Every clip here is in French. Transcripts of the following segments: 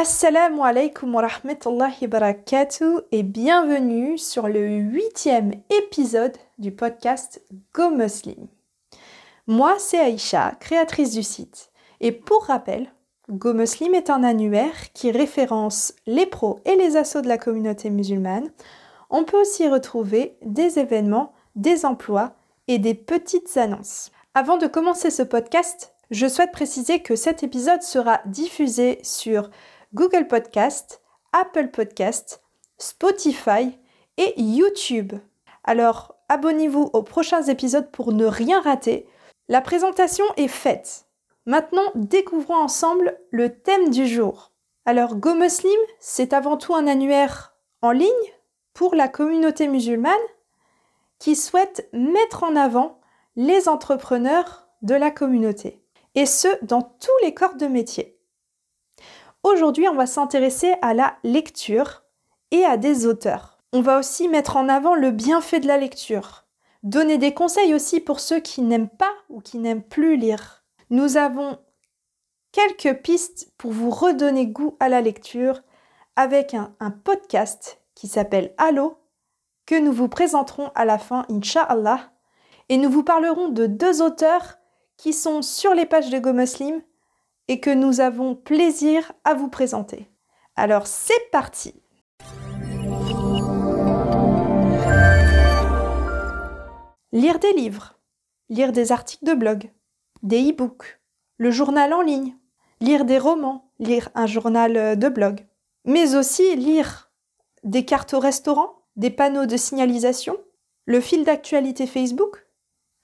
Assalamu alaikum wa rahmatullahi barakatuh et bienvenue sur le huitième épisode du podcast Go Muslim. Moi, c'est Aïcha, créatrice du site. Et pour rappel, Go Muslim est un annuaire qui référence les pros et les assauts de la communauté musulmane. On peut aussi retrouver des événements, des emplois et des petites annonces. Avant de commencer ce podcast, je souhaite préciser que cet épisode sera diffusé sur Google Podcast, Apple Podcast, Spotify et YouTube. Alors, abonnez-vous aux prochains épisodes pour ne rien rater. La présentation est faite. Maintenant, découvrons ensemble le thème du jour. Alors, Go Muslim, c'est avant tout un annuaire en ligne pour la communauté musulmane qui souhaite mettre en avant les entrepreneurs de la communauté, et ce, dans tous les corps de métier. Aujourd'hui, on va s'intéresser à la lecture et à des auteurs. On va aussi mettre en avant le bienfait de la lecture, donner des conseils aussi pour ceux qui n'aiment pas ou qui n'aiment plus lire. Nous avons quelques pistes pour vous redonner goût à la lecture avec un, podcast qui s'appelle Allo que nous vous présenterons à la fin, Inch'Allah. Et nous vous parlerons de deux auteurs qui sont sur les pages de Go Muslim et que nous avons plaisir à vous présenter. Alors c'est parti Lire des livres, lire des articles de blog, des e-books, le journal en ligne, lire des romans, lire un journal de blog, mais aussi lire des cartes au restaurant, des panneaux de signalisation, le fil d'actualité Facebook.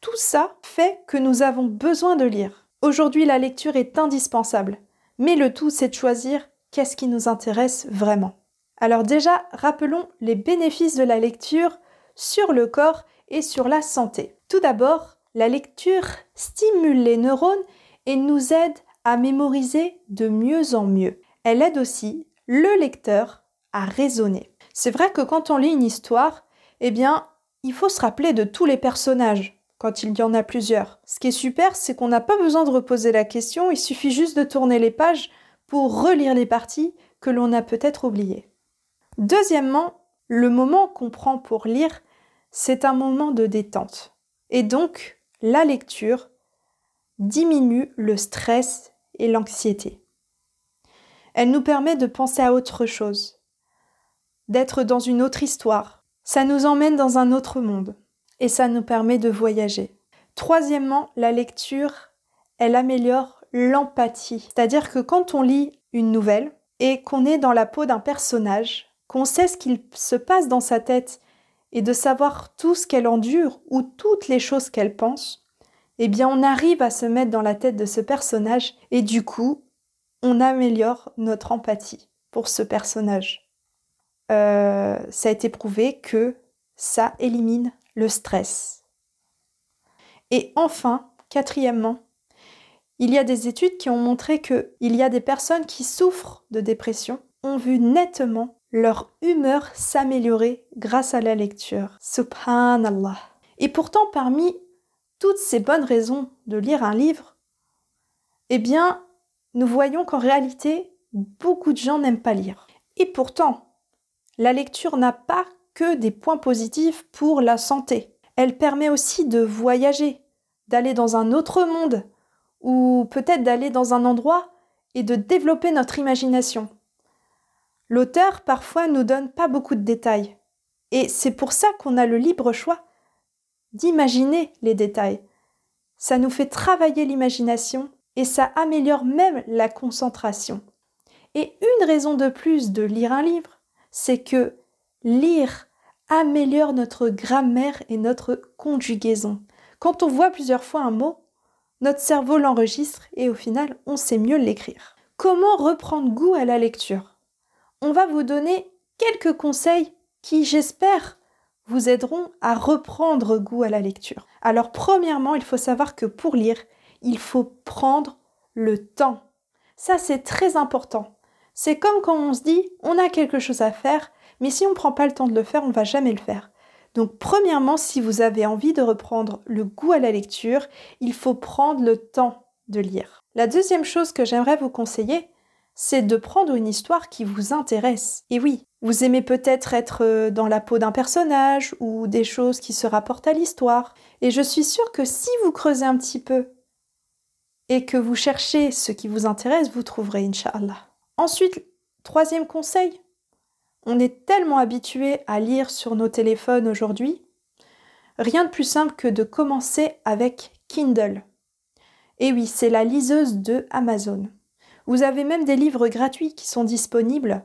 Tout ça fait que nous avons besoin de lire. Aujourd'hui, la lecture est indispensable, mais le tout, c'est de choisir qu'est-ce qui nous intéresse vraiment. Alors déjà, rappelons les bénéfices de la lecture sur le corps et sur la santé. Tout d'abord, la lecture stimule les neurones et nous aide à mémoriser de mieux en mieux. Elle aide aussi le lecteur à raisonner. C'est vrai que quand on lit une histoire, eh bien, il faut se rappeler de tous les personnages, quand il y en a plusieurs. Ce qui est super, c'est qu'on n'a pas besoin de reposer la question, il suffit juste de tourner les pages pour relire les parties que l'on a peut-être oubliées. Deuxièmement, le moment qu'on prend pour lire, c'est un moment de détente. Et donc, la lecture diminue le stress et l'anxiété. Elle nous permet de penser à autre chose, d'être dans une autre histoire. Ça nous emmène dans un autre monde et ça nous permet de voyager. Troisièmement, la lecture, elle améliore l'empathie. C'est-à-dire que quand on lit une nouvelle et qu'on est dans la peau d'un personnage, qu'on sait ce qu'il se passe dans sa tête et de savoir tout ce qu'elle endure ou toutes les choses qu'elle pense, eh bien on arrive à se mettre dans la tête de ce personnage et du coup, on améliore notre empathie pour ce personnage. Euh, ça a été prouvé que ça élimine le stress. Et enfin, quatrièmement, il y a des études qui ont montré qu'il y a des personnes qui souffrent de dépression ont vu nettement leur humeur s'améliorer grâce à la lecture. Subhanallah. Et pourtant, parmi toutes ces bonnes raisons de lire un livre, eh bien, nous voyons qu'en réalité, beaucoup de gens n'aiment pas lire. Et pourtant, la lecture n'a pas que des points positifs pour la santé. Elle permet aussi de voyager, d'aller dans un autre monde, ou peut-être d'aller dans un endroit et de développer notre imagination. L'auteur parfois nous donne pas beaucoup de détails, et c'est pour ça qu'on a le libre choix d'imaginer les détails. Ça nous fait travailler l'imagination et ça améliore même la concentration. Et une raison de plus de lire un livre, c'est que lire améliore notre grammaire et notre conjugaison. Quand on voit plusieurs fois un mot, notre cerveau l'enregistre et au final, on sait mieux l'écrire. Comment reprendre goût à la lecture? On va vous donner quelques conseils qui, j'espère, vous aideront à reprendre goût à la lecture. Alors, premièrement, il faut savoir que pour lire, il faut prendre le temps. Ça, c'est très important. C'est comme quand on se dit, on a quelque chose à faire, mais si on ne prend pas le temps de le faire, on ne va jamais le faire. Donc premièrement, si vous avez envie de reprendre le goût à la lecture, il faut prendre le temps de lire. La deuxième chose que j'aimerais vous conseiller, c'est de prendre une histoire qui vous intéresse. Et oui, vous aimez peut-être être euh, dans la peau d'un personnage ou des choses qui se rapportent à l'histoire. Et je suis sûre que si vous creusez un petit peu et que vous cherchez ce qui vous intéresse, vous trouverez, Inch'Allah. Ensuite, troisième conseil, on est tellement habitué à lire sur nos téléphones aujourd'hui, rien de plus simple que de commencer avec Kindle. Et oui, c'est la liseuse de Amazon. Vous avez même des livres gratuits qui sont disponibles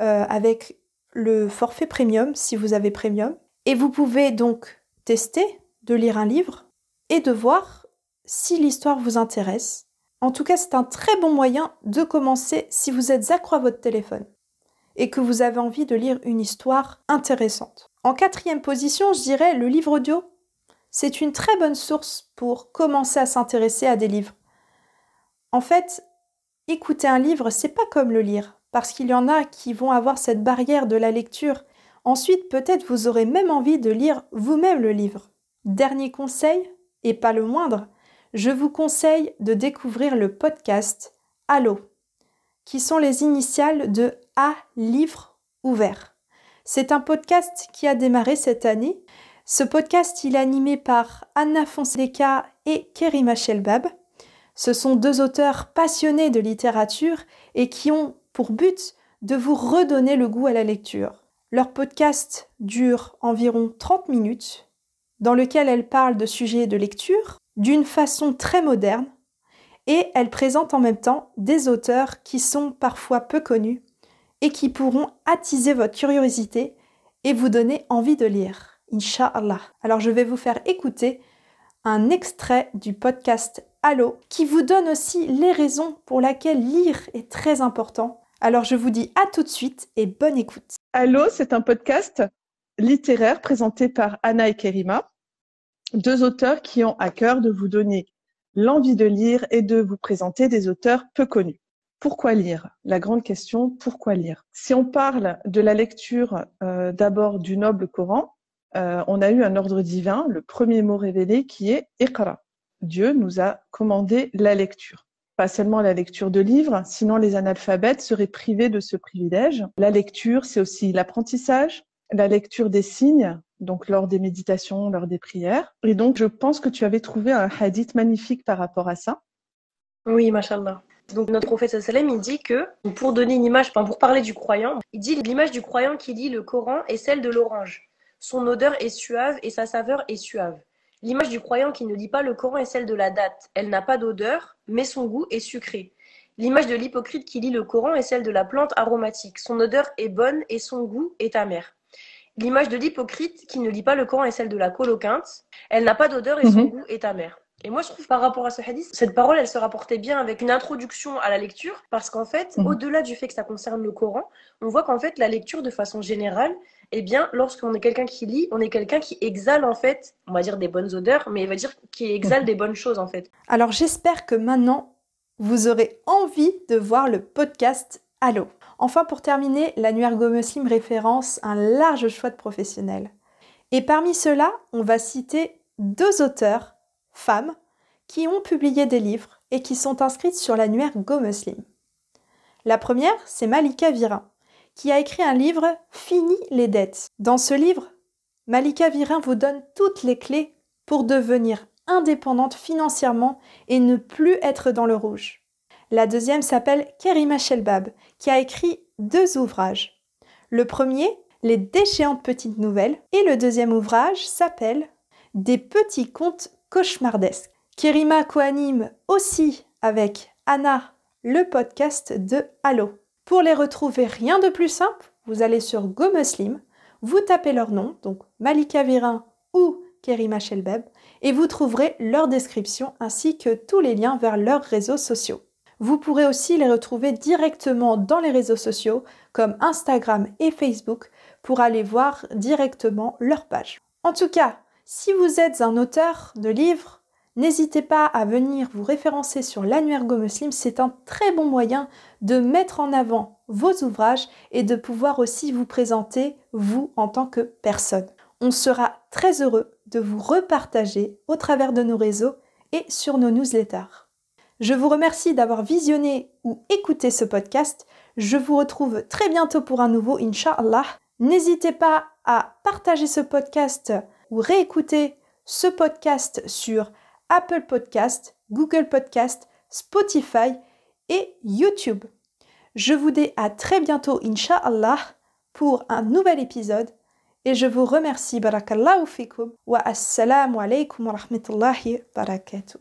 euh, avec le forfait premium si vous avez premium. Et vous pouvez donc tester de lire un livre et de voir si l'histoire vous intéresse. En tout cas, c'est un très bon moyen de commencer si vous êtes accro à votre téléphone et que vous avez envie de lire une histoire intéressante. En quatrième position, je dirais le livre audio. C'est une très bonne source pour commencer à s'intéresser à des livres. En fait, écouter un livre, c'est pas comme le lire, parce qu'il y en a qui vont avoir cette barrière de la lecture. Ensuite, peut-être vous aurez même envie de lire vous-même le livre. Dernier conseil, et pas le moindre, je vous conseille de découvrir le podcast Allo, qui sont les initiales de A Livre Ouvert. C'est un podcast qui a démarré cette année. Ce podcast, il est animé par Anna Fonseca et Kerima Shelbab. Ce sont deux auteurs passionnés de littérature et qui ont pour but de vous redonner le goût à la lecture. Leur podcast dure environ 30 minutes, dans lequel elles parlent de sujets de lecture d'une façon très moderne, et elles présentent en même temps des auteurs qui sont parfois peu connus et qui pourront attiser votre curiosité et vous donner envie de lire. Inch'Allah. Alors je vais vous faire écouter un extrait du podcast Allo qui vous donne aussi les raisons pour lesquelles lire est très important. Alors je vous dis à tout de suite et bonne écoute. Allo, c'est un podcast littéraire présenté par Anna et Kerima, deux auteurs qui ont à cœur de vous donner l'envie de lire et de vous présenter des auteurs peu connus. Pourquoi lire? La grande question, pourquoi lire? Si on parle de la lecture euh, d'abord du noble Coran, euh, on a eu un ordre divin, le premier mot révélé qui est Iqra. Dieu nous a commandé la lecture. Pas seulement la lecture de livres, sinon les analphabètes seraient privés de ce privilège. La lecture, c'est aussi l'apprentissage, la lecture des signes, donc lors des méditations, lors des prières. Et donc, je pense que tu avais trouvé un hadith magnifique par rapport à ça. Oui, mashallah. Donc notre prophète sallam, il dit que pour donner une image, pour parler du croyant, il dit l'image du croyant qui lit le Coran est celle de l'orange. Son odeur est suave et sa saveur est suave. L'image du croyant qui ne lit pas le Coran est celle de la date. Elle n'a pas d'odeur, mais son goût est sucré. L'image de l'hypocrite qui lit le Coran est celle de la plante aromatique. Son odeur est bonne et son goût est amer. L'image de l'hypocrite qui ne lit pas le Coran est celle de la coloquinte. Elle n'a pas d'odeur et son mhm. goût est amer. Et moi, je trouve par rapport à ce hadith, cette parole, elle se rapportait bien avec une introduction à la lecture, parce qu'en fait, mhm. au-delà du fait que ça concerne le Coran, on voit qu'en fait, la lecture, de façon générale, eh bien, lorsqu'on est quelqu'un qui lit, on est quelqu'un qui exhale, en fait, on va dire des bonnes odeurs, mais il va dire qui exhale mhm. des bonnes choses, en fait. Alors, j'espère que maintenant, vous aurez envie de voir le podcast Allo. Enfin, pour terminer, l'annuaire Go Muslim référence un large choix de professionnels. Et parmi ceux-là, on va citer deux auteurs femmes qui ont publié des livres et qui sont inscrites sur l'annuaire Go Muslim. La première, c'est Malika Virin, qui a écrit un livre Fini les dettes. Dans ce livre, Malika Virin vous donne toutes les clés pour devenir indépendante financièrement et ne plus être dans le rouge. La deuxième s'appelle Kerima Shelbab, qui a écrit deux ouvrages. Le premier, Les déchéantes petites nouvelles, et le deuxième ouvrage s'appelle Des petits contes cauchemardesque. Kerima coanime aussi avec Anna le podcast de Allo. Pour les retrouver, rien de plus simple, vous allez sur Go Muslim, vous tapez leur nom, donc Malika Virin ou Kerima Shelbeb, et vous trouverez leur description ainsi que tous les liens vers leurs réseaux sociaux. Vous pourrez aussi les retrouver directement dans les réseaux sociaux comme Instagram et Facebook pour aller voir directement leur page. En tout cas, si vous êtes un auteur de livres, n'hésitez pas à venir vous référencer sur l'annuaire Muslim. C'est un très bon moyen de mettre en avant vos ouvrages et de pouvoir aussi vous présenter, vous, en tant que personne. On sera très heureux de vous repartager au travers de nos réseaux et sur nos newsletters. Je vous remercie d'avoir visionné ou écouté ce podcast. Je vous retrouve très bientôt pour un nouveau, Inch'Allah. N'hésitez pas à partager ce podcast ou réécouter ce podcast sur Apple Podcast, Google Podcast, Spotify et YouTube. Je vous dis à très bientôt, Inch'Allah, pour un nouvel épisode. Et je vous remercie, barakallahu fikum, wa assalamu alaikum wa rahmatullahi barakatuh.